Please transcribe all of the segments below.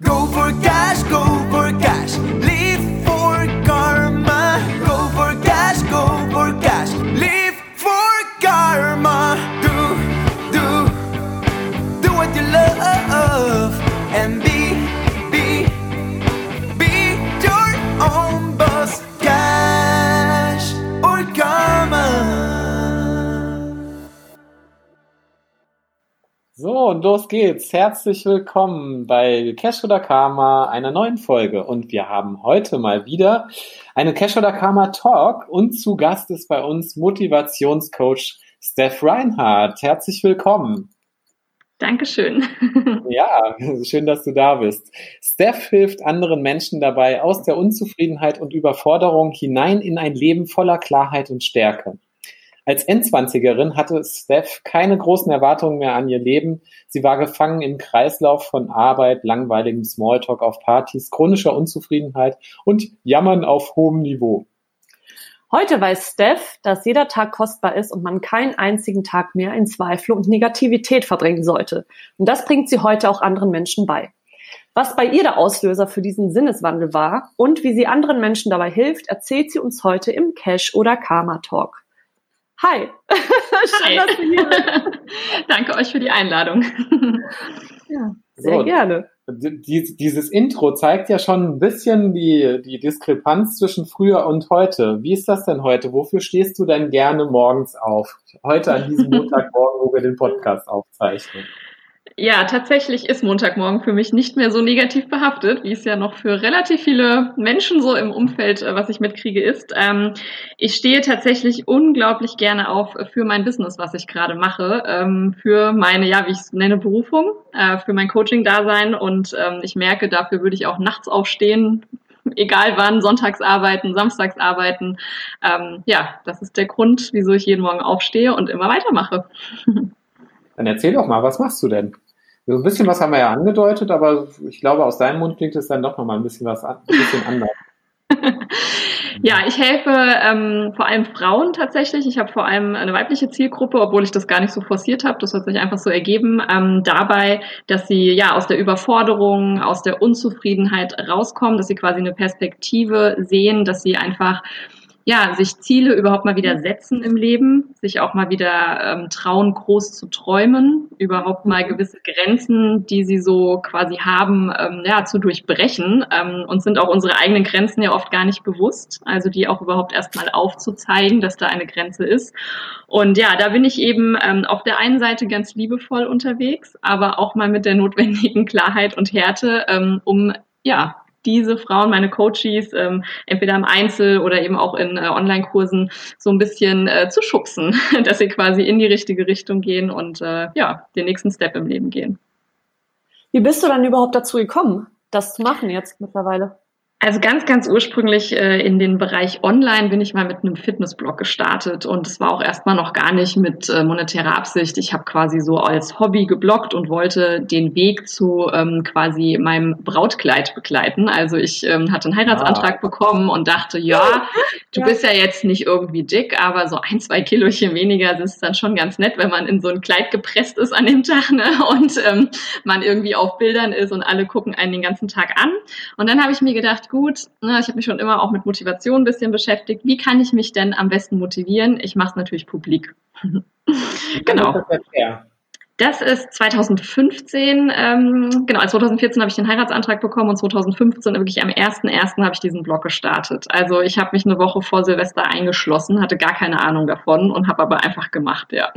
Go for cash, go So, und los geht's. Herzlich willkommen bei Cash oder Karma, einer neuen Folge. Und wir haben heute mal wieder eine Cash oder Karma Talk. Und zu Gast ist bei uns Motivationscoach Steph Reinhardt. Herzlich willkommen. Dankeschön. Ja, schön, dass du da bist. Steph hilft anderen Menschen dabei, aus der Unzufriedenheit und Überforderung hinein in ein Leben voller Klarheit und Stärke. Als Endzwanzigerin hatte Steph keine großen Erwartungen mehr an ihr Leben. Sie war gefangen im Kreislauf von Arbeit, langweiligem Smalltalk auf Partys, chronischer Unzufriedenheit und Jammern auf hohem Niveau. Heute weiß Steph, dass jeder Tag kostbar ist und man keinen einzigen Tag mehr in Zweifel und Negativität verbringen sollte. Und das bringt sie heute auch anderen Menschen bei. Was bei ihr der Auslöser für diesen Sinneswandel war und wie sie anderen Menschen dabei hilft, erzählt sie uns heute im Cash oder Karma Talk. Hi. Schön, dass du hier bist. Danke euch für die Einladung. Ja, sehr So. gerne. Dies, dieses Intro zeigt ja schon ein bisschen die, die Diskrepanz zwischen früher und heute. Wie ist das denn heute? Wofür stehst du denn gerne morgens auf? Heute an diesem Montagmorgen, wo wir den Podcast aufzeichnen. Ja, tatsächlich ist Montagmorgen für mich nicht mehr so negativ behaftet, wie es ja noch für relativ viele Menschen so im Umfeld, äh, was ich mitkriege, ist. Ähm, ich stehe tatsächlich unglaublich gerne auf für mein Business, was ich gerade mache, ähm, für meine, ja, wie ich es nenne, Berufung, äh, für mein Coaching-Dasein und ähm, ich merke, dafür würde ich auch nachts aufstehen, egal wann, sonntags arbeiten, samstags arbeiten. Ähm, ja, das ist der Grund, wieso ich jeden Morgen aufstehe und immer weitermache. Dann erzähl doch mal, was machst du denn? So ein bisschen was haben wir ja angedeutet, aber ich glaube, aus deinem Mund klingt es dann doch nochmal ein bisschen was ein bisschen anders. Ja, ich helfe ähm, vor allem Frauen tatsächlich. Ich habe vor allem eine weibliche Zielgruppe, obwohl ich das gar nicht so forciert habe. Das hat sich einfach so ergeben. Ähm, dabei, dass sie ja aus der Überforderung, aus der Unzufriedenheit rauskommen, dass sie quasi eine Perspektive sehen, dass sie einfach ja, sich Ziele überhaupt mal wieder setzen im Leben, sich auch mal wieder ähm, trauen, groß zu träumen, überhaupt mal gewisse Grenzen, die sie so quasi haben, ähm, ja, zu durchbrechen ähm, und sind auch unsere eigenen Grenzen ja oft gar nicht bewusst, also die auch überhaupt erstmal aufzuzeigen, dass da eine Grenze ist. Und ja, da bin ich eben ähm, auf der einen Seite ganz liebevoll unterwegs, aber auch mal mit der notwendigen Klarheit und Härte, ähm, um ja, diese Frauen, meine Coaches, ähm, entweder im Einzel oder eben auch in äh, Online-Kursen so ein bisschen äh, zu schubsen, dass sie quasi in die richtige Richtung gehen und äh, ja, den nächsten Step im Leben gehen. Wie bist du dann überhaupt dazu gekommen, das zu machen jetzt mittlerweile? Also ganz, ganz ursprünglich äh, in den Bereich Online bin ich mal mit einem Fitnessblog gestartet und es war auch erstmal noch gar nicht mit äh, monetärer Absicht. Ich habe quasi so als Hobby gebloggt und wollte den Weg zu ähm, quasi meinem Brautkleid begleiten. Also ich ähm, hatte einen Heiratsantrag bekommen und dachte, ja, du Ja. bist ja jetzt nicht irgendwie dick, aber so ein, zwei Kilochen weniger ist dann schon ganz nett, wenn man in so ein Kleid gepresst ist an dem Tag ne? und ähm, man irgendwie auf Bildern ist und alle gucken einen den ganzen Tag an. Und dann habe ich mir gedacht, gut, ne, ich habe mich schon immer auch mit Motivation ein bisschen beschäftigt. Wie kann ich mich denn am besten motivieren? Ich mache es natürlich publik. genau. Das ist jetzt her. Das ist 2015, ähm, genau, 2014 habe ich den Heiratsantrag bekommen und 2015, wirklich am 1.1. habe ich diesen Blog gestartet. Also ich habe mich eine Woche vor Silvester eingeschlossen, hatte gar keine Ahnung davon und habe aber einfach gemacht, ja.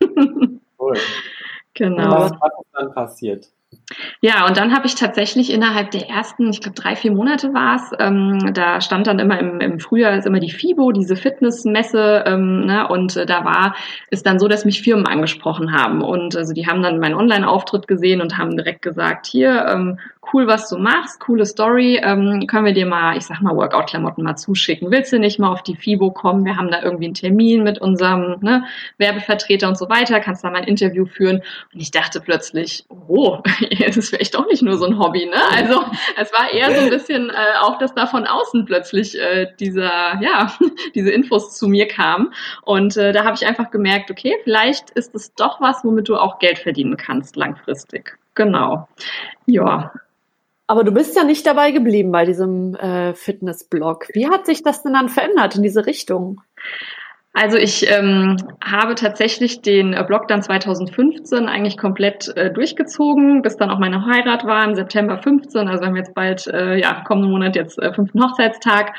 Cool. Genau. Was, was ist dann passiert? Ja, und dann habe ich tatsächlich innerhalb der ersten, ich glaube drei, vier Monate war es, ähm, da stand dann immer im, im Frühjahr ist immer die FIBO, diese Fitnessmesse, ähm, ne, und äh, da war es dann so, dass mich Firmen angesprochen haben. Und also die haben dann meinen Online-Auftritt gesehen und haben direkt gesagt, hier, ähm, cool, was du machst, coole Story, ähm, können wir dir mal, ich sag mal, Workout-Klamotten mal zuschicken. Willst du nicht mal auf die FIBO kommen? Wir haben da irgendwie einen Termin mit unserem ne, Werbevertreter und so weiter, kannst da mal ein Interview führen. Und ich dachte plötzlich, oh, das ist vielleicht doch nicht nur so ein Hobby, ne? Also es war eher so ein bisschen äh, auch, dass da von außen plötzlich äh, dieser, ja, diese Infos zu mir kamen. Und äh, da habe ich einfach gemerkt, okay, vielleicht ist es doch was, womit du auch Geld verdienen kannst langfristig. Genau. Ja. Aber du bist ja nicht dabei geblieben bei diesem äh, Fitnessblog. Wie hat sich das denn dann verändert in diese Richtung? Also ich ähm, habe tatsächlich den äh, Blog dann 2015 eigentlich komplett äh, durchgezogen, bis dann auch meine Heirat war im September 15. Also wir haben jetzt bald, äh, ja, kommenden Monat jetzt äh, fünften Hochzeitstag.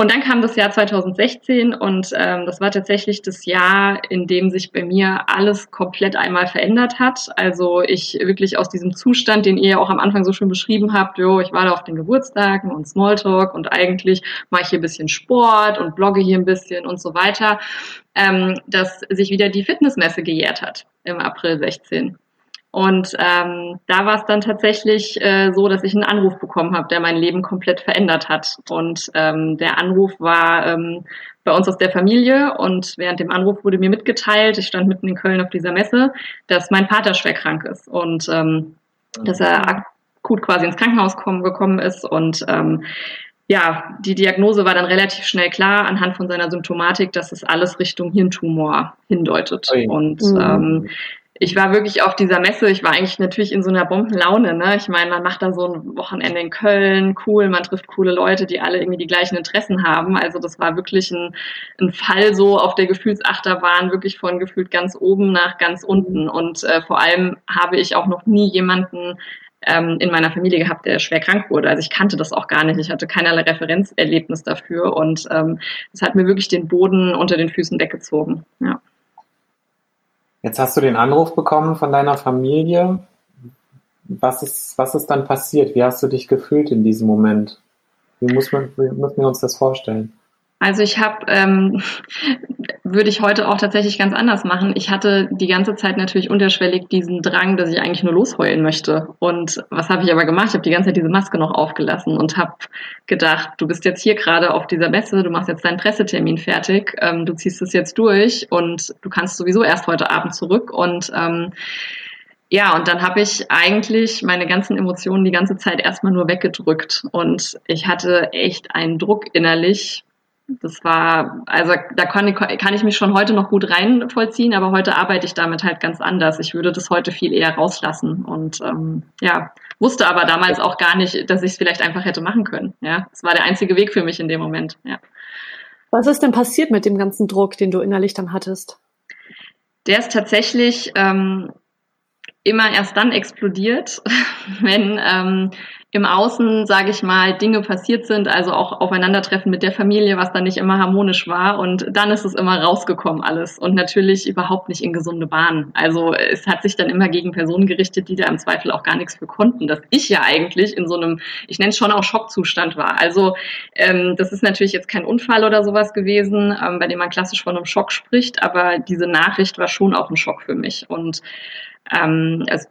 Und dann kam das Jahr 2016 und ähm, das war tatsächlich das Jahr, in dem sich bei mir alles komplett einmal verändert hat. Also ich wirklich aus diesem Zustand, den ihr auch am Anfang so schön beschrieben habt, jo, ich war da auf den Geburtstagen und Smalltalk und eigentlich mache ich hier ein bisschen Sport und blogge hier ein bisschen und so weiter, ähm, dass sich wieder die Fitnessmesse gejährt hat im April 16. Und ähm, da war es dann tatsächlich äh, so, dass ich einen Anruf bekommen habe, der mein Leben komplett verändert hat. Und ähm, der Anruf war ähm, bei uns aus der Familie und während dem Anruf wurde mir mitgeteilt, ich stand mitten in Köln auf dieser Messe, dass mein Vater schwer krank ist und ähm, dass er akut quasi ins Krankenhaus kommen, gekommen ist und ähm, ja, die Diagnose war dann relativ schnell klar anhand von seiner Symptomatik, dass es alles Richtung Hirntumor hindeutet. Okay. Und mhm. ähm, ich war wirklich auf dieser Messe, ich war eigentlich natürlich in so einer Bombenlaune. Ne? Ich meine, man macht da so ein Wochenende in Köln, cool, man trifft coole Leute, die alle irgendwie die gleichen Interessen haben. Also das war wirklich ein, ein Fall so auf der Gefühlsachterbahn, wirklich von gefühlt ganz oben nach ganz unten. Und äh, vor allem habe ich auch noch nie jemanden ähm, in meiner Familie gehabt, der schwer krank wurde. Also ich kannte das auch gar nicht. Ich hatte keinerlei Referenzerlebnis dafür und ähm, das hat mir wirklich den Boden unter den Füßen weggezogen. Ja. Jetzt hast du den Anruf bekommen von deiner Familie. Was ist, was ist dann passiert? Wie hast du dich gefühlt in diesem Moment? Wie, muss man, wie müssen wir uns das vorstellen? Also ich habe, ähm, würde ich heute auch tatsächlich ganz anders machen. Ich hatte die ganze Zeit natürlich unterschwellig diesen Drang, dass ich eigentlich nur losheulen möchte. Und was habe ich aber gemacht? Ich habe die ganze Zeit diese Maske noch aufgelassen und habe gedacht, du bist jetzt hier gerade auf dieser Messe, du machst jetzt deinen Pressetermin fertig, ähm, du ziehst es jetzt durch und du kannst sowieso erst heute Abend zurück und ähm, ja, und dann habe ich eigentlich meine ganzen Emotionen die ganze Zeit erstmal nur weggedrückt. Und ich hatte echt einen Druck innerlich, das war, also da kann ich, kann ich mich schon heute noch gut rein vollziehen, aber heute arbeite ich damit halt ganz anders. Ich würde das heute viel eher rauslassen und ähm, ja, wusste aber damals auch gar nicht, dass ich es vielleicht einfach hätte machen können. Ja, es war der einzige Weg für mich in dem Moment. Ja. Was ist denn passiert mit dem ganzen Druck, den du innerlich dann hattest? Der ist tatsächlich ähm, immer erst dann explodiert, wenn ähm, im Außen, sage ich mal, Dinge passiert sind, also auch Aufeinandertreffen mit der Familie, was dann nicht immer harmonisch war. Und dann ist es immer rausgekommen alles und natürlich überhaupt nicht in gesunde Bahnen. Also es hat sich dann immer gegen Personen gerichtet, die da im Zweifel auch gar nichts für konnten. Dass ich ja eigentlich in so einem, ich nenne es schon auch Schockzustand war. Also ähm, das ist natürlich jetzt kein Unfall oder sowas gewesen, ähm, bei dem man klassisch von einem Schock spricht, aber diese Nachricht war schon auch ein Schock für mich. Und ähm, es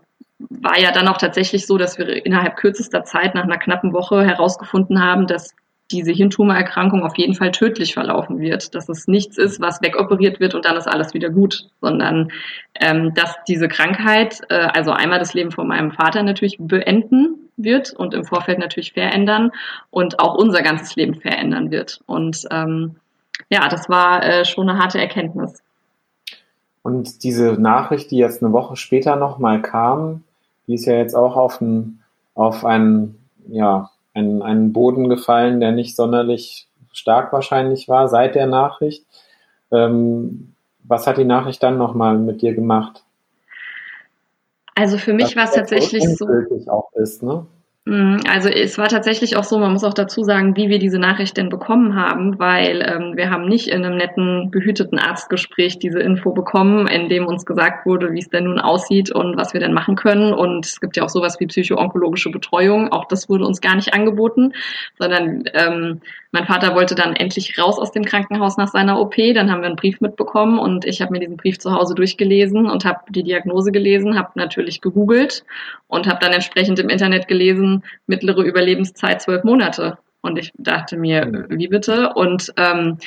war ja dann auch tatsächlich so, dass wir innerhalb kürzester Zeit nach einer knappen Woche herausgefunden haben, dass diese Hirntumorerkrankung auf jeden Fall tödlich verlaufen wird. Dass es nichts ist, was wegoperiert wird und dann ist alles wieder gut, sondern ähm, dass diese Krankheit, äh, also einmal das Leben von meinem Vater natürlich beenden wird und im Vorfeld natürlich verändern und auch unser ganzes Leben verändern wird. Und ähm, ja, das war äh, schon eine harte Erkenntnis. Und diese Nachricht, die jetzt eine Woche später nochmal kam, die ist ja jetzt auch auf, ein, auf einen, ja, einen, einen Boden gefallen, der nicht sonderlich stark wahrscheinlich war seit der Nachricht. Ähm, was hat die Nachricht dann nochmal mit dir gemacht? Also für mich war es tatsächlich so. Auch ist, ne? Mhm, also es war tatsächlich auch so, man muss auch dazu sagen, wie wir diese Nachricht denn bekommen haben, weil ähm, wir haben nicht in einem netten, behüteten Arztgespräch diese Info bekommen, in dem uns gesagt wurde, wie es denn nun aussieht und was wir denn machen können. Und es gibt ja auch sowas wie psychoonkologische Betreuung, auch das wurde uns gar nicht angeboten, sondern ähm, mein Vater wollte dann endlich raus aus dem Krankenhaus nach seiner OP. Dann haben wir einen Brief mitbekommen und ich habe mir diesen Brief zu Hause durchgelesen und habe die Diagnose gelesen, habe natürlich gegoogelt und habe dann entsprechend im Internet gelesen, mittlere Überlebenszeit zwölf Monate. Und ich dachte mir, wie bitte? Und ähm,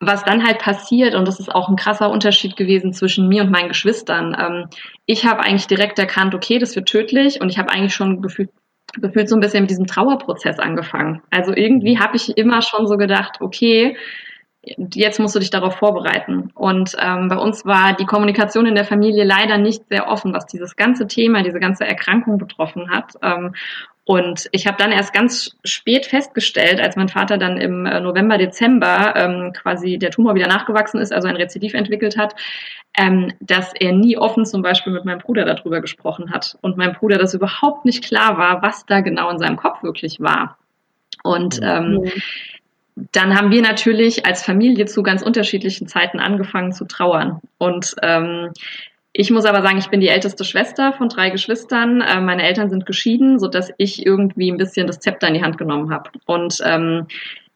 was dann halt passiert, und das ist auch ein krasser Unterschied gewesen zwischen mir und meinen Geschwistern. Ähm, ich habe eigentlich direkt erkannt, okay, das wird tödlich, und ich habe eigentlich schon gefühlt gefühlt so ein bisschen mit diesem Trauerprozess angefangen. Also irgendwie habe ich immer schon so gedacht, okay, jetzt musst du dich darauf vorbereiten. Und ähm, bei uns war die Kommunikation in der Familie leider nicht sehr offen, was dieses ganze Thema, diese ganze Erkrankung betroffen hat. Ähm, Und ich habe dann erst ganz spät festgestellt, als mein Vater dann im äh, November, Dezember ähm, quasi der Tumor wieder nachgewachsen ist, also ein Rezidiv entwickelt hat, ähm, dass er nie offen zum Beispiel mit meinem Bruder darüber gesprochen hat und mein Bruder das überhaupt nicht klar war, was da genau in seinem Kopf wirklich war. Und ähm, dann haben wir natürlich als Familie zu ganz unterschiedlichen Zeiten angefangen zu trauern. Und ähm, ich muss aber sagen, ich bin die älteste Schwester von drei Geschwistern. Äh, meine Eltern sind geschieden, so dass ich irgendwie ein bisschen das Zepter in die Hand genommen habe. Und ähm,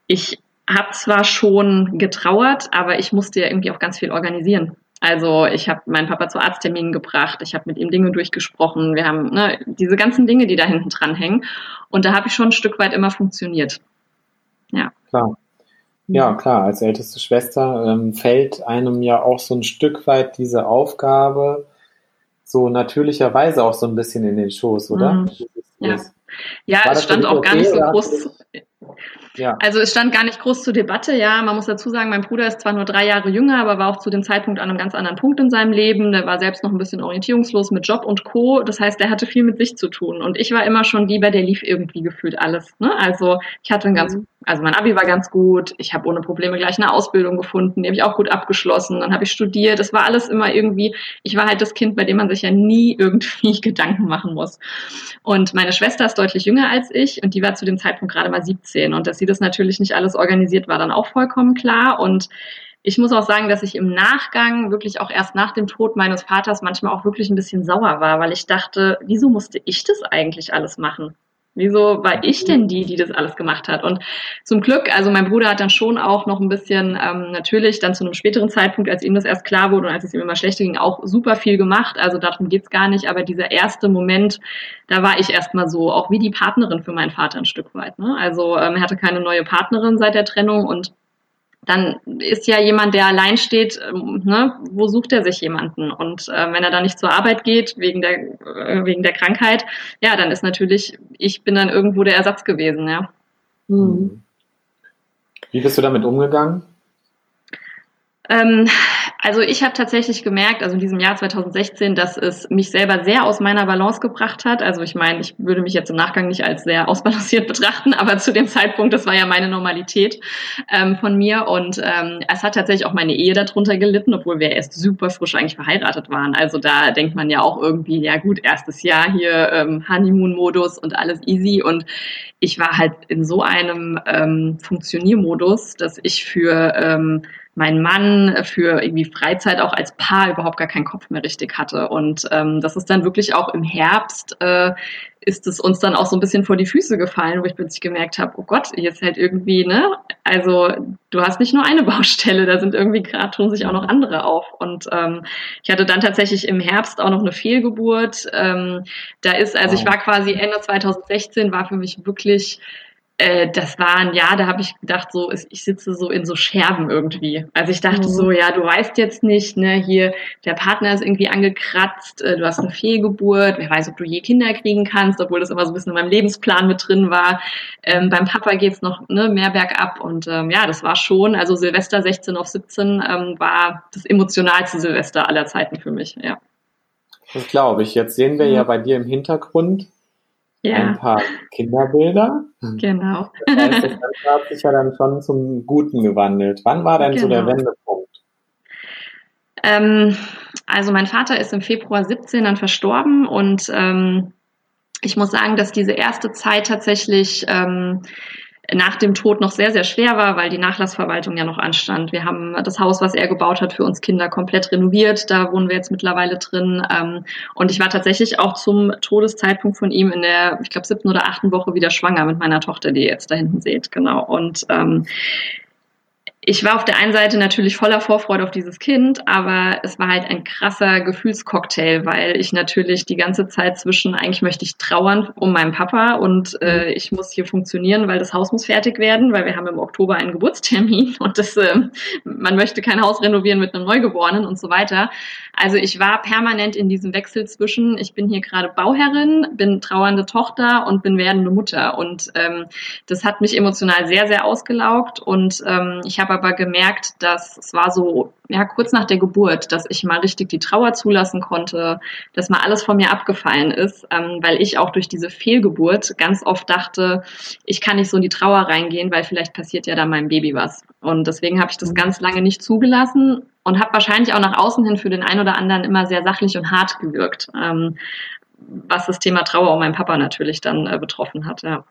ich habe zwar schon getrauert, aber ich musste ja irgendwie auch ganz viel organisieren. Also ich habe meinen Papa zu Arztterminen gebracht, ich habe mit ihm Dinge durchgesprochen, wir haben ne, diese ganzen Dinge, die da hinten dran hängen. Und da habe ich schon ein Stück weit immer funktioniert. Ja. Klar. Ja, klar, als älteste Schwester ähm, fällt einem ja auch so ein Stück weit diese Aufgabe so natürlicherweise auch so ein bisschen in den Schoß, oder? Mhm. Ja, ja es stand auch gar nicht so groß. Ja. Also es stand gar nicht groß zur Debatte, ja. Man muss dazu sagen, mein Bruder ist zwar nur drei Jahre jünger, aber war auch zu dem Zeitpunkt an einem ganz anderen Punkt in seinem Leben. Der war selbst noch ein bisschen orientierungslos mit Job und Co. Das heißt, er hatte viel mit sich zu tun. Und ich war immer schon lieber, der lief irgendwie gefühlt alles. Ne? Also ich hatte ein ganz, mhm. also mein Abi war ganz gut. Ich habe ohne Probleme gleich eine Ausbildung gefunden. Die habe ich auch gut abgeschlossen. Dann habe ich studiert. Es war alles immer irgendwie, ich war halt das Kind, bei dem man sich ja nie irgendwie Gedanken machen muss. Und meine Schwester ist deutlich jünger als ich und die war zu dem Zeitpunkt gerade mal 17. Und dass sie das natürlich nicht alles organisiert war, dann auch vollkommen klar. Und ich muss auch sagen, dass ich im Nachgang, wirklich auch erst nach dem Tod meines Vaters, manchmal auch wirklich ein bisschen sauer war, weil ich dachte, wieso musste ich das eigentlich alles machen? Wieso war ich denn die, die das alles gemacht hat? Und zum Glück, also mein Bruder hat dann schon auch noch ein bisschen, ähm, natürlich dann zu einem späteren Zeitpunkt, als ihm das erst klar wurde und als es ihm immer schlechter ging, auch super viel gemacht. Also darum geht's gar nicht. Aber dieser erste Moment, da war ich erstmal so, auch wie die Partnerin für meinen Vater ein Stück weit. Ne? Also ähm, er hatte keine neue Partnerin seit der Trennung und dann ist ja jemand, der allein steht, ähm, ne, wo sucht er sich jemanden? Und äh, wenn er dann nicht zur Arbeit geht, wegen der, äh, wegen der Krankheit, ja, dann ist natürlich, ich bin dann irgendwo der Ersatz gewesen, ja. Mhm. Wie bist du damit umgegangen? Ähm, also ich habe tatsächlich gemerkt, also in diesem Jahr 2016, dass es mich selber sehr aus meiner Balance gebracht hat. Also ich meine, ich würde mich jetzt im Nachgang nicht als sehr ausbalanciert betrachten, aber zu dem Zeitpunkt, das war ja meine Normalität ähm, von mir. Und ähm, es hat tatsächlich auch meine Ehe darunter gelitten, obwohl wir erst super frisch eigentlich verheiratet waren. Also da denkt man ja auch irgendwie, ja gut, erstes Jahr hier ähm, Honeymoon-Modus und alles easy. Und ich war halt in so einem ähm, Funktioniermodus, dass ich für ähm, mein Mann für irgendwie Freizeit auch als Paar überhaupt gar keinen Kopf mehr richtig hatte. Und ähm, das ist dann wirklich auch im Herbst, äh, ist es uns dann auch so ein bisschen vor die Füße gefallen, wo ich plötzlich gemerkt habe, oh Gott, jetzt halt irgendwie, ne, also du hast nicht nur eine Baustelle, da sind irgendwie gerade tun sich auch noch andere auf. Und ähm, ich hatte dann tatsächlich im Herbst auch noch eine Fehlgeburt. Ähm, da ist, also ich war quasi Ende 2016, war für mich wirklich äh, das war ein Jahr, da habe ich gedacht, so, ich sitze so in so Scherben irgendwie. Also ich dachte mhm. so, ja, du weißt jetzt nicht, ne, hier, der Partner ist irgendwie angekratzt, äh, du hast eine Fehlgeburt, wer weiß, ob du je Kinder kriegen kannst, obwohl das immer so ein bisschen in meinem Lebensplan mit drin war. Ähm, beim Papa geht's noch ne, mehr bergab und ähm, ja, das war schon, also Silvester 16 auf 17 ähm, war das emotionalste Silvester aller Zeiten für mich, ja. Das glaube ich. Jetzt sehen wir mhm. ja bei dir im Hintergrund ja. ein paar Kinderbilder. Genau. Das, heißt, das Ganze hat sich ja dann schon zum Guten gewandelt. Wann war denn genau. so der genau. Wendepunkt? Ähm, also mein Vater ist im Februar 17 dann verstorben und ähm, ich muss sagen, dass diese erste Zeit tatsächlich ähm, nach dem Tod noch sehr, sehr schwer war, weil die Nachlassverwaltung ja noch anstand. Wir haben das Haus, was er gebaut hat, für uns Kinder komplett renoviert. Da wohnen wir jetzt mittlerweile drin. Ähm, und ich war tatsächlich auch zum Todeszeitpunkt von ihm in der, ich glaube, siebten oder achten Woche wieder schwanger mit meiner Tochter, die ihr jetzt da hinten seht. Genau. Und ähm, ich war auf der einen Seite natürlich voller Vorfreude auf dieses Kind, aber es war halt ein krasser Gefühlscocktail, weil ich natürlich die ganze Zeit zwischen, eigentlich möchte ich trauern um meinen Papa und äh, ich muss hier funktionieren, weil das Haus muss fertig werden, weil wir haben im Oktober einen Geburtstermin und das, äh, man möchte kein Haus renovieren mit einem Neugeborenen und so weiter. Also ich war permanent in diesem Wechsel zwischen, ich bin hier gerade Bauherrin, bin trauernde Tochter und bin werdende Mutter. Und ähm, das hat mich emotional sehr, sehr ausgelaugt. Und ähm, ich habe aber gemerkt, dass es war so, ja, kurz nach der Geburt, dass ich mal richtig die Trauer zulassen konnte, dass mal alles von mir abgefallen ist, ähm, weil ich auch durch diese Fehlgeburt ganz oft dachte, ich kann nicht so in die Trauer reingehen, weil vielleicht passiert ja da meinem Baby was. Und deswegen habe ich das ganz lange nicht zugelassen und habe wahrscheinlich auch nach außen hin für den einen oder anderen immer sehr sachlich und hart gewirkt, ähm, was das Thema Trauer um meinen Papa natürlich dann äh, betroffen hat. Ja.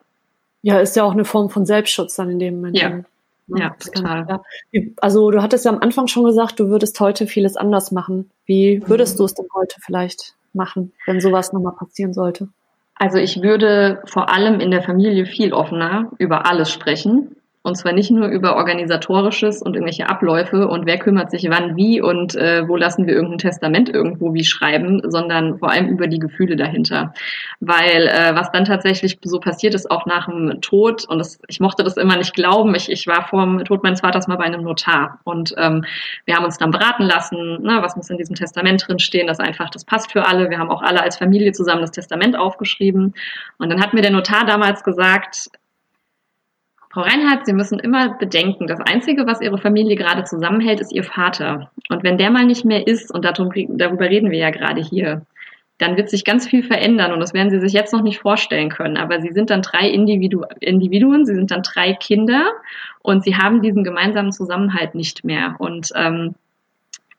ja, ist ja auch eine Form von Selbstschutz dann in dem Moment. Ja. Ja, total. Kann, ja. Also du hattest ja am Anfang schon gesagt, du würdest heute vieles anders machen. Wie würdest mhm. du es denn heute vielleicht machen, wenn sowas nochmal passieren sollte? Also ich würde vor allem in der Familie viel offener über alles sprechen. Und zwar nicht nur über organisatorisches und irgendwelche Abläufe und wer kümmert sich wann wie und äh, wo lassen wir irgendein Testament irgendwo wie schreiben, sondern vor allem über die Gefühle dahinter. Weil äh, was dann tatsächlich so passiert ist, auch nach dem Tod, und das, ich mochte das immer nicht glauben, ich, ich war vor dem Tod meines Vaters mal bei einem Notar und ähm, wir haben uns dann beraten lassen, ne, was muss in diesem Testament drin stehen, dass einfach das passt für alle. Wir haben auch alle als Familie zusammen das Testament aufgeschrieben. Und dann hat mir der Notar damals gesagt, Frau Reinhardt, Sie müssen immer bedenken, das Einzige, was Ihre Familie gerade zusammenhält, ist Ihr Vater. Und wenn der mal nicht mehr ist, und darüber reden wir ja gerade hier, dann wird sich ganz viel verändern und das werden Sie sich jetzt noch nicht vorstellen können. Aber Sie sind dann drei Individu Individuen, Sie sind dann drei Kinder und Sie haben diesen gemeinsamen Zusammenhalt nicht mehr. Und ähm,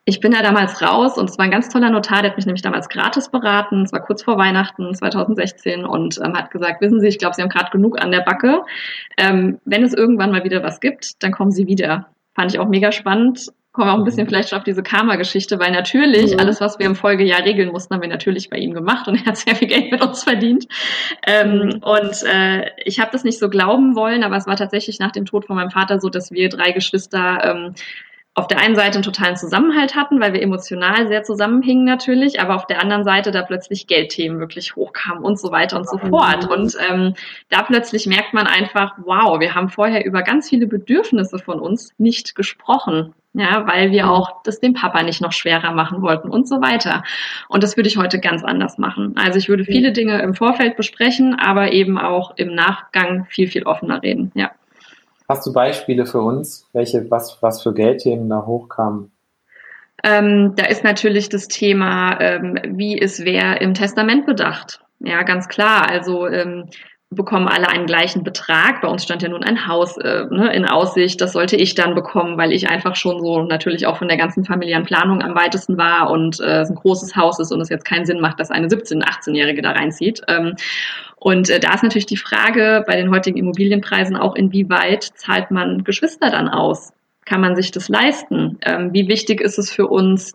ich bin da damals raus und es war ein ganz toller Notar, der hat mich nämlich damals gratis beraten. Es war kurz vor Weihnachten 2016 und ähm, hat gesagt, wissen Sie, ich glaube, Sie haben gerade genug an der Backe. Ähm, wenn es irgendwann mal wieder was gibt, dann kommen Sie wieder. Fand ich auch mega spannend. Kommen auch ein bisschen mhm. vielleicht auf diese Karma-Geschichte, weil natürlich ja. alles, was wir im Folgejahr regeln mussten, haben wir natürlich bei ihm gemacht und er hat sehr viel Geld mit uns verdient. Ähm, mhm. und äh, ich habe das nicht so glauben wollen, aber es war tatsächlich nach dem Tod von meinem Vater so, dass wir drei Geschwister ähm, auf der einen Seite einen totalen Zusammenhalt hatten, weil wir emotional sehr zusammenhingen natürlich, aber auf der anderen Seite da plötzlich Geldthemen wirklich hochkamen und so weiter und so fort. Und ähm, da plötzlich merkt man einfach, wow, wir haben vorher über ganz viele Bedürfnisse von uns nicht gesprochen. Ja, weil wir auch das dem Papa nicht noch schwerer machen wollten und so weiter. Und das würde ich heute ganz anders machen. Also ich würde viele Dinge im Vorfeld besprechen, aber eben auch im Nachgang viel, viel offener reden. Ja. Hast du Beispiele für uns, welche, was, was für Geldthemen da hochkamen? Ähm, da ist natürlich das Thema, ähm, wie ist wer im Testament bedacht? Ja, ganz klar. Also ähm, bekommen alle einen gleichen Betrag. Bei uns stand ja nun ein Haus äh, ne, in Aussicht. Das sollte ich dann bekommen, weil ich einfach schon so natürlich auch von der ganzen familiären Planung am weitesten war und äh, es ein großes Haus ist und es jetzt keinen Sinn macht, dass eine 17-, 18-Jährige da reinzieht. Ähm, und äh, da ist natürlich die Frage bei den heutigen Immobilienpreisen auch, inwieweit zahlt man Geschwister dann aus? Kann man sich das leisten? Ähm, wie wichtig ist es für uns,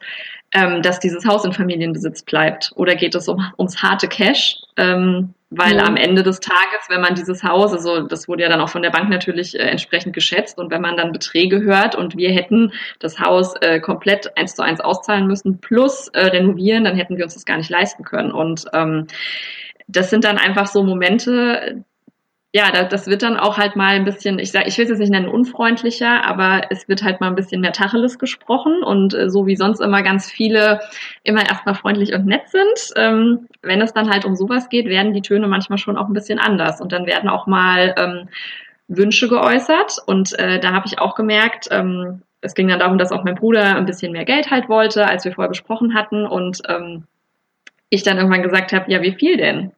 ähm, dass dieses Haus in Familienbesitz bleibt? Oder geht es um, ums harte Cash? Ähm, weil ja. am Ende des Tages, wenn man dieses Haus, also das wurde ja dann auch von der Bank natürlich äh, entsprechend geschätzt und wenn man dann Beträge hört und wir hätten das Haus äh, komplett eins zu eins auszahlen müssen plus äh, renovieren, dann hätten wir uns das gar nicht leisten können. Und ähm, das sind dann einfach so Momente, ja, das wird dann auch halt mal ein bisschen, ich sag, ich will es jetzt nicht nennen unfreundlicher, aber es wird halt mal ein bisschen mehr Tacheles gesprochen und äh, so wie sonst immer ganz viele immer erstmal freundlich und nett sind. Ähm, wenn es dann halt um sowas geht, werden die Töne manchmal schon auch ein bisschen anders und dann werden auch mal ähm, Wünsche geäußert und äh, da habe ich auch gemerkt, ähm, es ging dann darum, dass auch mein Bruder ein bisschen mehr Geld halt wollte, als wir vorher besprochen hatten und ähm, ich dann irgendwann gesagt habe, ja, wie viel denn?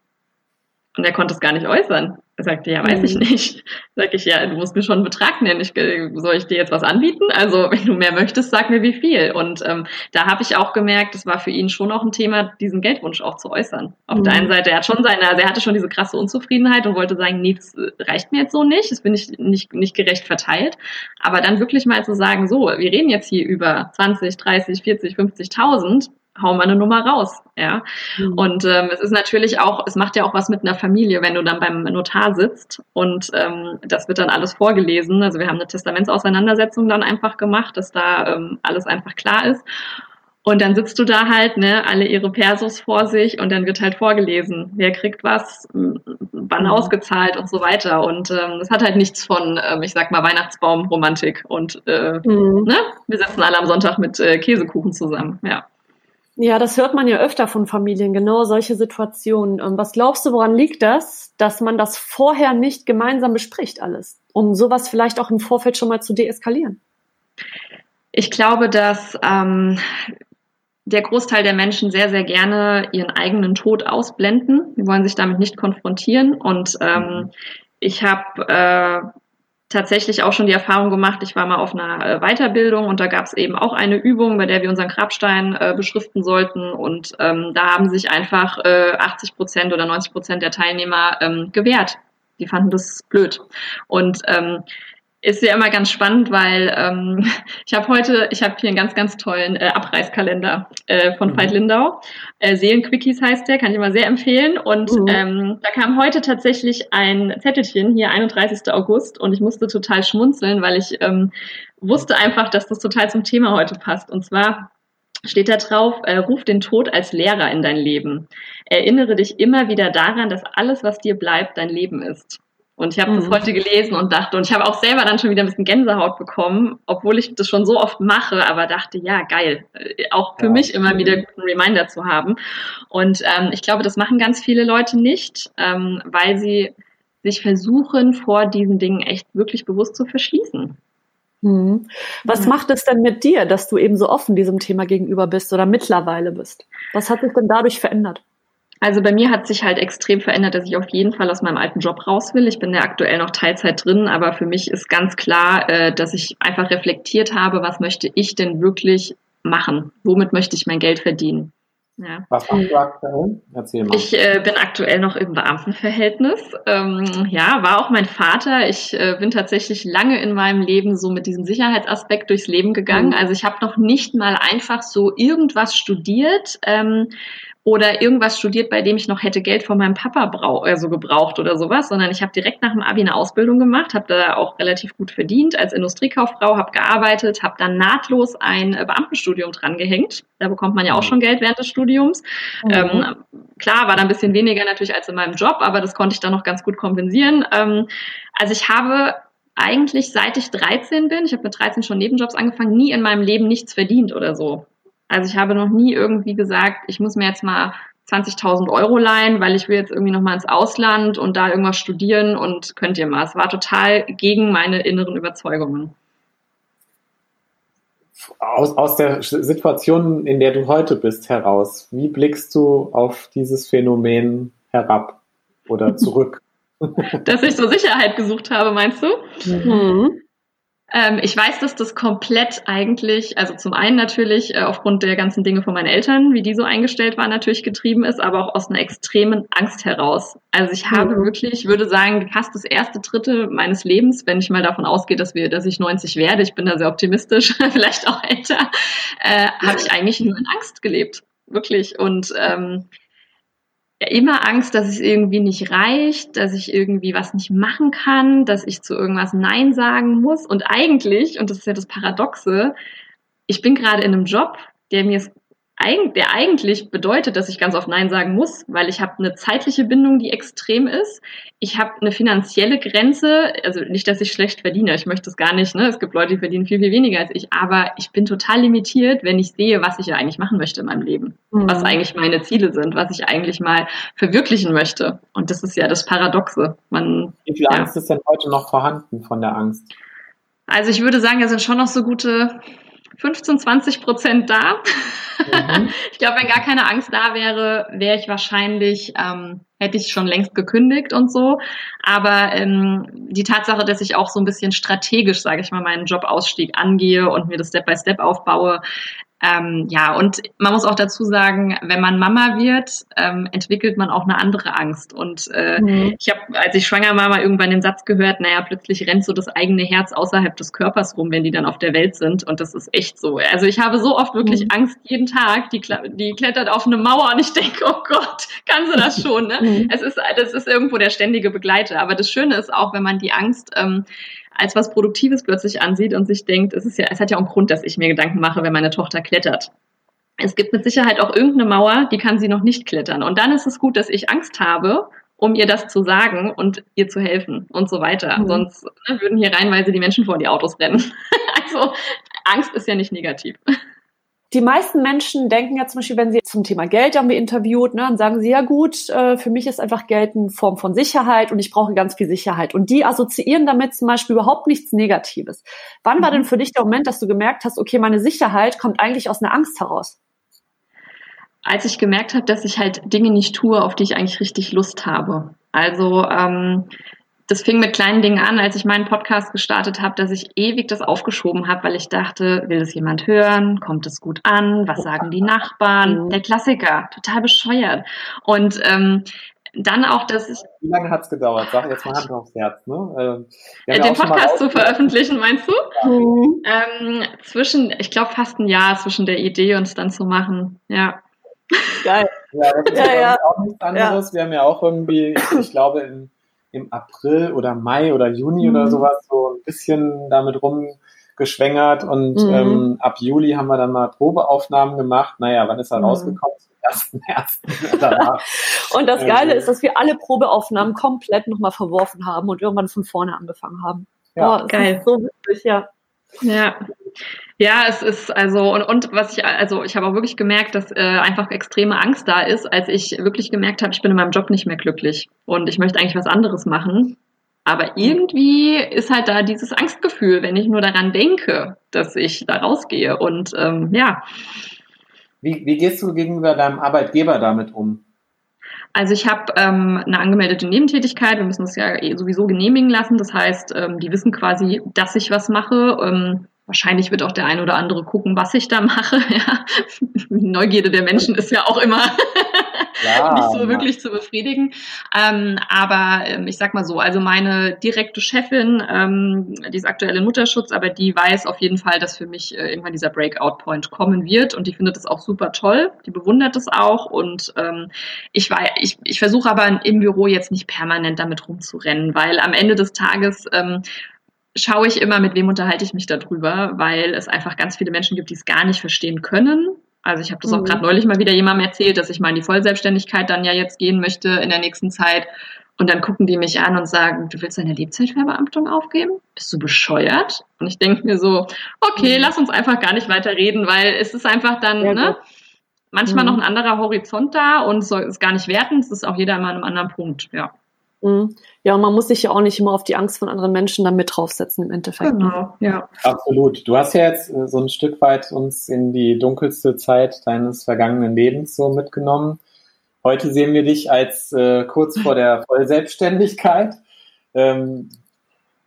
Und er konnte es gar nicht äußern. Er sagte, ja, weiß ich mhm. nicht. Sag ich, ja, du musst mir schon einen Betrag nennen. Ich, soll ich dir jetzt was anbieten? Also, wenn du mehr möchtest, sag mir wie viel. Und ähm, da habe ich auch gemerkt, es war für ihn schon auch ein Thema, diesen Geldwunsch auch zu äußern. Auf mhm. der einen Seite, er hat schon seine, also er hatte schon diese krasse Unzufriedenheit und wollte sagen, nee, das reicht mir jetzt so nicht, das bin ich nicht, nicht gerecht verteilt. Aber dann wirklich mal zu sagen, so, wir reden jetzt hier über 20, 30, 40, 50.000 hau mal eine Nummer raus, ja. Mhm. Und ähm, es ist natürlich auch, es macht ja auch was mit einer Familie, wenn du dann beim Notar sitzt und ähm, das wird dann alles vorgelesen. Also wir haben eine Testamentsauseinandersetzung dann einfach gemacht, dass da ähm, alles einfach klar ist. Und dann sitzt du da halt, ne, alle ihre Persos vor sich und dann wird halt vorgelesen, wer kriegt was, wann mhm. ausgezahlt und so weiter. Und ähm, das hat halt nichts von, ähm, ich sag mal, Weihnachtsbaum-Romantik. Und äh, mhm. ne, wir sitzen alle am Sonntag mit äh, Käsekuchen zusammen, ja. Ja, das hört man ja öfter von Familien, genau solche Situationen. Ähm, was glaubst du, woran liegt das, dass man das vorher nicht gemeinsam bespricht alles, um sowas vielleicht auch im Vorfeld schon mal zu deeskalieren? Ich glaube, dass ähm, der Großteil der Menschen sehr, sehr gerne ihren eigenen Tod ausblenden. Die wollen sich damit nicht konfrontieren. Und ähm, ich habe äh, tatsächlich auch schon die Erfahrung gemacht, ich war mal auf einer äh, Weiterbildung und da gab es eben auch eine Übung, bei der wir unseren Grabstein äh, beschriften sollten. Und ähm, da haben sich einfach äh, 80 Prozent oder 90 Prozent der Teilnehmer ähm, gewehrt. Die fanden das blöd. Und ähm, ist ja immer ganz spannend, weil ähm, ich habe heute, ich habe hier einen ganz, ganz tollen äh, Abreißkalender äh, von mhm. Veit Lindau. Äh, Seelenquickies heißt der, kann ich immer sehr empfehlen. Und mhm. ähm, da kam heute tatsächlich ein Zettelchen, hier 31. August, und ich musste total schmunzeln, weil ich ähm, wusste einfach, dass das total zum Thema heute passt. Und zwar steht da drauf, äh, ruf den Tod als Lehrer in dein Leben. Erinnere dich immer wieder daran, dass alles, was dir bleibt, dein Leben ist. Und ich habe mhm. das heute gelesen und dachte, und ich habe auch selber dann schon wieder ein bisschen Gänsehaut bekommen, obwohl ich das schon so oft mache, aber dachte, ja, geil, äh, auch für ja. mich immer wieder guten Reminder zu haben. Und ähm, ich glaube, das machen ganz viele Leute nicht, ähm, weil sie sich versuchen, vor diesen Dingen echt wirklich bewusst zu verschließen. Mhm. Was ja. macht es denn mit dir, dass du eben so offen diesem Thema gegenüber bist oder mittlerweile bist? Was hat sich denn dadurch verändert? Also bei mir hat sich halt extrem verändert, dass ich auf jeden Fall aus meinem alten Job raus will. Ich bin ja aktuell noch Teilzeit drin, aber für mich ist ganz klar, äh, dass ich einfach reflektiert habe, was möchte ich denn wirklich machen? Womit möchte ich mein Geld verdienen? Ja. Was machst du aktuell? Erzähl mal. Ich äh, bin aktuell noch im Beamtenverhältnis. Ähm, ja, war auch mein Vater. Ich äh, bin tatsächlich lange in meinem Leben so mit diesem Sicherheitsaspekt durchs Leben gegangen. Mhm. Also ich habe noch nicht mal einfach so irgendwas studiert. Ähm, oder irgendwas studiert, bei dem ich noch hätte Geld von meinem Papa brau also gebraucht oder sowas, sondern ich habe direkt nach dem Abi eine Ausbildung gemacht, habe da auch relativ gut verdient als Industriekauffrau, habe gearbeitet, habe dann nahtlos ein Beamtenstudium drangehängt. Da bekommt man ja auch mhm. schon Geld während des Studiums. Mhm. Ähm, klar, war da ein bisschen weniger natürlich als in meinem Job, aber das konnte ich dann noch ganz gut kompensieren. Ähm, also ich habe eigentlich seit ich 13 bin, ich habe mit 13 schon Nebenjobs angefangen, nie in meinem Leben nichts verdient oder so. Also ich habe noch nie irgendwie gesagt, ich muss mir jetzt mal 20.000 Euro leihen, weil ich will jetzt irgendwie noch mal ins Ausland und da irgendwas studieren und könnt ihr mal. Es war total gegen meine inneren Überzeugungen. Aus, aus der Situation, in der du heute bist, heraus, wie blickst du auf dieses Phänomen herab oder zurück? Dass ich so Sicherheit gesucht habe, meinst du? Mhm. Ähm, ich weiß, dass das komplett eigentlich, also zum einen natürlich äh, aufgrund der ganzen Dinge von meinen Eltern, wie die so eingestellt waren, natürlich getrieben ist, aber auch aus einer extremen Angst heraus. Also ich habe mhm. wirklich, ich würde sagen, fast das erste Drittel meines Lebens, wenn ich mal davon ausgehe, dass wir, dass ich 90 werde, ich bin da sehr optimistisch, vielleicht auch älter, äh, habe ich eigentlich nur in Angst gelebt. Wirklich. Und ähm, immer Angst, dass es irgendwie nicht reicht, dass ich irgendwie was nicht machen kann, dass ich zu irgendwas Nein sagen muss. Und eigentlich, und das ist ja das Paradoxe, ich bin gerade in einem Job, der mir der eigentlich bedeutet, dass ich ganz oft Nein sagen muss, weil ich habe eine zeitliche Bindung, die extrem ist. Ich habe eine finanzielle Grenze, also nicht, dass ich schlecht verdiene, ich möchte es gar nicht. Ne? Es gibt Leute, die verdienen viel, viel weniger als ich, aber ich bin total limitiert, wenn ich sehe, was ich ja eigentlich machen möchte in meinem Leben, mhm. was eigentlich meine Ziele sind, was ich eigentlich mal verwirklichen möchte. Und das ist ja das Paradoxe. Man, Wie viel ja. Angst ist denn heute noch vorhanden von der Angst? Also ich würde sagen, es sind schon noch so gute 15, 20 Prozent da. Mhm. ich glaube, wenn gar keine Angst da wäre, wäre ich wahrscheinlich, ähm, hätte ich schon längst gekündigt und so. Aber ähm, die Tatsache, dass ich auch so ein bisschen strategisch, sage ich mal, meinen Jobausstieg angehe und mir das Step by Step aufbaue, ähm, ja, und man muss auch dazu sagen, wenn man Mama wird, ähm, entwickelt man auch eine andere Angst. Und äh, mhm. ich habe, als ich schwanger war, mal irgendwann den Satz gehört, naja, plötzlich rennt so das eigene Herz außerhalb des Körpers rum, wenn die dann auf der Welt sind. Und das ist echt so. Also ich habe so oft wirklich mhm. Angst jeden Tag. Die, die klettert auf eine Mauer und ich denke, oh Gott, kann sie das schon? Ne? Mhm. Es ist, das ist irgendwo der ständige Begleiter. Aber das Schöne ist auch, wenn man die Angst ähm, als was Produktives plötzlich ansieht und sich denkt, es ist ja, es hat ja auch einen Grund, dass ich mir Gedanken mache, wenn meine Tochter klettert. Es gibt mit Sicherheit auch irgendeine Mauer, die kann sie noch nicht klettern. Und dann ist es gut, dass ich Angst habe, um ihr das zu sagen und ihr zu helfen und so weiter. Mhm. Sonst ne, würden hier reinweise die Menschen vor die Autos rennen. also Angst ist ja nicht negativ. Die meisten Menschen denken ja zum Beispiel, wenn sie zum Thema Geld irgendwie interviewt, ne, dann sagen sie, ja gut, äh, für mich ist einfach Geld eine Form von Sicherheit und ich brauche ganz viel Sicherheit. Und die assoziieren damit zum Beispiel überhaupt nichts Negatives. Wann war mhm. denn für dich der Moment, dass du gemerkt hast, okay, meine Sicherheit kommt eigentlich aus einer Angst heraus? Als ich gemerkt habe, dass ich halt Dinge nicht tue, auf die ich eigentlich richtig Lust habe. Also ähm, das fing mit kleinen Dingen an, als ich meinen Podcast gestartet habe, dass ich ewig das aufgeschoben habe, weil ich dachte, will das jemand hören? Kommt es gut an? Was sagen die Nachbarn? Mhm. Der Klassiker, total bescheuert. Und ähm, dann auch, dass ich. Wie lange hat's gedauert? Sag jetzt mal Hand aufs Herz. Ne? Äh, den Podcast zu veröffentlichen, meinst du? Ja. Mhm. Ähm, zwischen, ich glaube, fast ein Jahr zwischen der Idee und es dann zu machen. Ja. Geil. Ja, das ist ja, ja. auch nichts anderes. Ja. Wir haben ja auch irgendwie, ich glaube, in im April oder Mai oder Juni mhm. oder sowas so ein bisschen damit rumgeschwängert und mhm. ähm, ab Juli haben wir dann mal Probeaufnahmen gemacht. Naja, wann ist er mhm. rausgekommen? Zum ersten, ersten danach. und das Geile also, ist, dass wir alle Probeaufnahmen komplett nochmal verworfen haben und irgendwann von vorne angefangen haben. Ja, Boah, geil. so witzig, ja. Ja. Ja, es ist also und, und was ich also ich habe auch wirklich gemerkt, dass äh, einfach extreme Angst da ist, als ich wirklich gemerkt habe, ich bin in meinem Job nicht mehr glücklich und ich möchte eigentlich was anderes machen. Aber irgendwie ist halt da dieses Angstgefühl, wenn ich nur daran denke, dass ich da rausgehe. Und ähm, ja. Wie, wie gehst du gegenüber deinem Arbeitgeber damit um? Also ich habe ähm, eine angemeldete Nebentätigkeit. Wir müssen das ja eh sowieso genehmigen lassen. Das heißt, ähm, die wissen quasi, dass ich was mache. Ähm, Wahrscheinlich wird auch der ein oder andere gucken, was ich da mache. Ja. Neugierde der Menschen ist ja auch immer ja, nicht so wirklich zu befriedigen. Ähm, aber ähm, ich sag mal so, also meine direkte Chefin, ähm, die ist aktuell in Mutterschutz, aber die weiß auf jeden Fall, dass für mich äh, irgendwann dieser Breakout-Point kommen wird und die findet das auch super toll. Die bewundert es auch und ähm, ich, war, ich, ich versuche aber im Büro jetzt nicht permanent damit rumzurennen, weil am Ende des Tages ähm, schaue ich immer, mit wem unterhalte ich mich darüber, weil es einfach ganz viele Menschen gibt, die es gar nicht verstehen können. Also ich habe das mhm. auch gerade neulich mal wieder jemandem erzählt, dass ich mal in die Vollselbstständigkeit dann ja jetzt gehen möchte in der nächsten Zeit. Und dann gucken die mich an und sagen, du willst deine Lebzeitverbeamtung aufgeben? Bist du bescheuert? Und ich denke mir so, okay, mhm. lass uns einfach gar nicht weiter reden, weil es ist einfach dann, ja, ne, manchmal mhm. noch ein anderer Horizont da und es gar nicht werten. Es ist auch jeder immer an einem anderen Punkt, ja. Mhm. Ja, und man muss sich ja auch nicht immer auf die Angst von anderen Menschen dann mit draufsetzen im Endeffekt. Ne? Genau, ja. Absolut. Du hast ja jetzt äh, so ein Stück weit uns in die dunkelste Zeit deines vergangenen Lebens so mitgenommen. Heute sehen wir dich als äh, kurz vor der Vollselbstständigkeit. Ähm,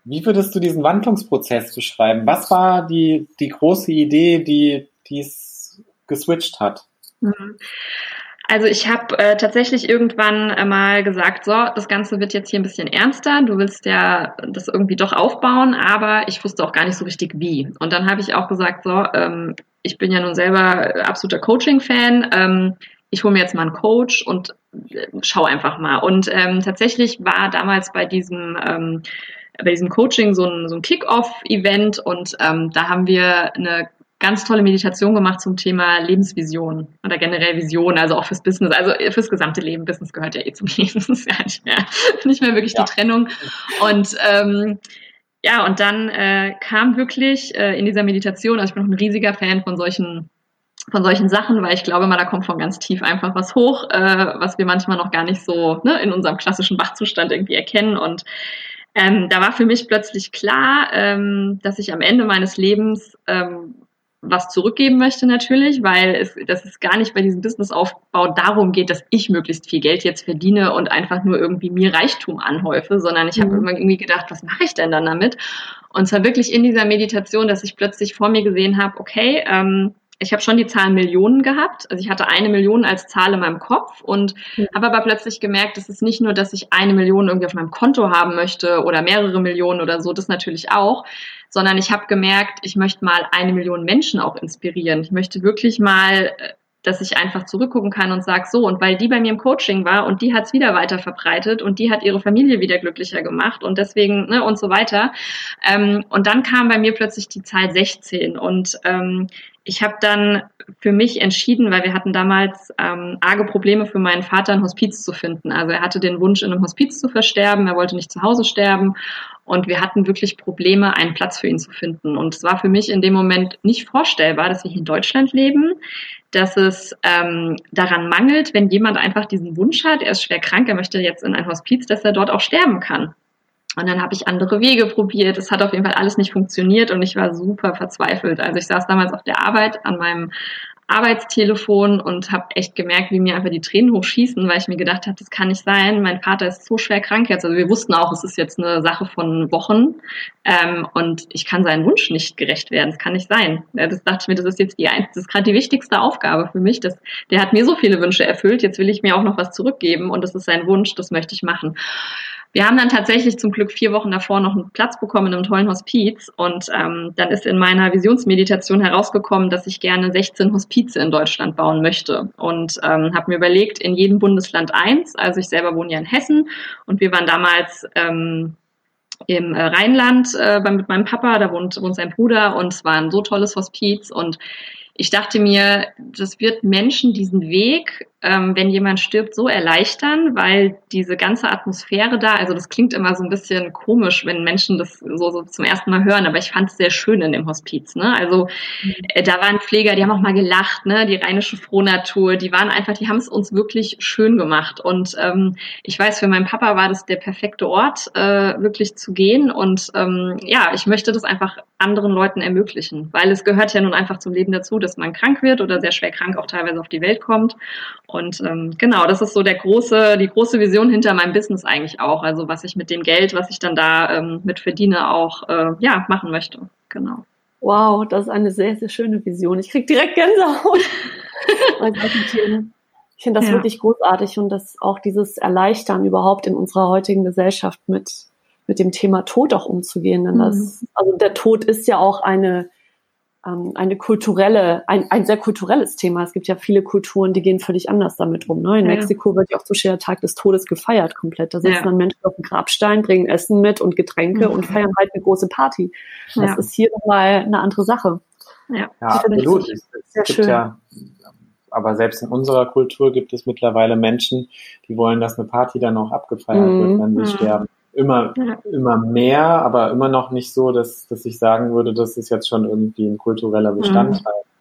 wie würdest du diesen Wandlungsprozess beschreiben? Was war die, die große Idee, die es geswitcht hat? Mhm. Also ich habe äh, tatsächlich irgendwann äh, mal gesagt, so, das Ganze wird jetzt hier ein bisschen ernster. Du willst ja das irgendwie doch aufbauen, aber ich wusste auch gar nicht so richtig wie. Und dann habe ich auch gesagt, so, ähm, ich bin ja nun selber absoluter Coaching-Fan. Ähm, ich hole mir jetzt mal einen Coach und äh, schau einfach mal. Und ähm, tatsächlich war damals bei diesem ähm, bei diesem Coaching so ein, so ein Kick-Off-Event und ähm, da haben wir eine ganz tolle Meditation gemacht zum Thema Lebensvision oder generell Vision, also auch fürs Business, also fürs gesamte Leben. Business gehört ja eh zum Leben, das ist ja nicht mehr, nicht mehr wirklich ja. die Trennung. Und ähm, ja, und dann äh, kam wirklich äh, in dieser Meditation, also ich bin noch ein riesiger Fan von solchen von solchen Sachen, weil ich glaube mal, da kommt von ganz tief einfach was hoch, äh, was wir manchmal noch gar nicht so ne, in unserem klassischen Wachzustand irgendwie erkennen. Und ähm, da war für mich plötzlich klar, ähm, dass ich am Ende meines Lebens ähm, was zurückgeben möchte natürlich, weil es, dass es gar nicht bei diesem Businessaufbau darum geht, dass ich möglichst viel Geld jetzt verdiene und einfach nur irgendwie mir Reichtum anhäufe, sondern ich mhm. habe immer irgendwie gedacht, was mache ich denn dann damit? Und zwar wirklich in dieser Meditation, dass ich plötzlich vor mir gesehen habe, okay, ähm, ich habe schon die Zahl Millionen gehabt. Also ich hatte eine Million als Zahl in meinem Kopf und mhm. habe aber plötzlich gemerkt, es ist nicht nur, dass ich eine Million irgendwie auf meinem Konto haben möchte oder mehrere Millionen oder so, das natürlich auch, sondern ich habe gemerkt, ich möchte mal eine Million Menschen auch inspirieren. Ich möchte wirklich mal äh, dass ich einfach zurückgucken kann und sage, so, und weil die bei mir im Coaching war und die hat es wieder weiter verbreitet und die hat ihre Familie wieder glücklicher gemacht und deswegen, ne, und so weiter. Ähm, und dann kam bei mir plötzlich die Zahl 16 und ähm, ich habe dann für mich entschieden, weil wir hatten damals ähm, arge Probleme für meinen Vater ein Hospiz zu finden. Also er hatte den Wunsch, in einem Hospiz zu versterben, er wollte nicht zu Hause sterben und wir hatten wirklich Probleme, einen Platz für ihn zu finden. Und es war für mich in dem Moment nicht vorstellbar, dass wir hier in Deutschland leben, dass es ähm, daran mangelt, wenn jemand einfach diesen Wunsch hat, er ist schwer krank, er möchte jetzt in ein Hospiz, dass er dort auch sterben kann. Und dann habe ich andere Wege probiert. Es hat auf jeden Fall alles nicht funktioniert und ich war super verzweifelt. Also ich saß damals auf der Arbeit an meinem Arbeitstelefon und habe echt gemerkt, wie mir einfach die Tränen hochschießen, weil ich mir gedacht habe, das kann nicht sein. Mein Vater ist so schwer krank jetzt. Also wir wussten auch, es ist jetzt eine Sache von Wochen ähm, und ich kann seinen Wunsch nicht gerecht werden. Das kann nicht sein. Ja, das dachte ich mir, das ist jetzt die das ist gerade die wichtigste Aufgabe für mich. Das, der hat mir so viele Wünsche erfüllt. Jetzt will ich mir auch noch was zurückgeben und das ist sein Wunsch. Das möchte ich machen. Wir haben dann tatsächlich zum Glück vier Wochen davor noch einen Platz bekommen in einem tollen Hospiz und ähm, dann ist in meiner Visionsmeditation herausgekommen, dass ich gerne 16 Hospize in Deutschland bauen möchte und ähm, habe mir überlegt, in jedem Bundesland eins. Also ich selber wohne ja in Hessen und wir waren damals ähm, im äh, Rheinland äh, mit meinem Papa, da wohnt, wohnt sein Bruder und es war ein so tolles Hospiz und ich dachte mir, das wird Menschen diesen Weg ähm, wenn jemand stirbt, so erleichtern, weil diese ganze Atmosphäre da, also das klingt immer so ein bisschen komisch, wenn Menschen das so, so zum ersten Mal hören, aber ich fand es sehr schön in dem Hospiz. Ne? Also äh, da waren Pfleger, die haben auch mal gelacht, ne? die rheinische Frohnatur, die waren einfach, die haben es uns wirklich schön gemacht. Und ähm, ich weiß, für meinen Papa war das der perfekte Ort, äh, wirklich zu gehen. Und ähm, ja, ich möchte das einfach anderen Leuten ermöglichen, weil es gehört ja nun einfach zum Leben dazu, dass man krank wird oder sehr schwer krank auch teilweise auf die Welt kommt. Und ähm, genau, das ist so der große, die große Vision hinter meinem Business eigentlich auch. Also was ich mit dem Geld, was ich dann da ähm, mit verdiene, auch äh, ja machen möchte. Genau. Wow, das ist eine sehr, sehr schöne Vision. Ich krieg direkt Gänsehaut. ich finde das ja. wirklich großartig und das auch dieses Erleichtern überhaupt in unserer heutigen Gesellschaft mit mit dem Thema Tod auch umzugehen. Denn das, mhm. also der Tod ist ja auch eine ähm, eine kulturelle, ein, ein sehr kulturelles Thema. Es gibt ja viele Kulturen, die gehen völlig anders damit um. Ne? In ja. Mexiko wird ja auch so schön der Tag des Todes gefeiert komplett. Da sitzen ja. dann Menschen auf dem Grabstein, bringen Essen mit und Getränke mhm. und feiern halt eine große Party. Das ja. ist hier nochmal eine andere Sache. Ja, ja absolut. Es, es gibt schön. ja aber selbst in unserer Kultur gibt es mittlerweile Menschen, die wollen, dass eine Party dann auch abgefeiert mhm. wird, wenn sie mhm. sterben immer, ja. immer mehr, aber immer noch nicht so, dass, dass ich sagen würde, das ist jetzt schon irgendwie ein kultureller Bestandteil. Mhm.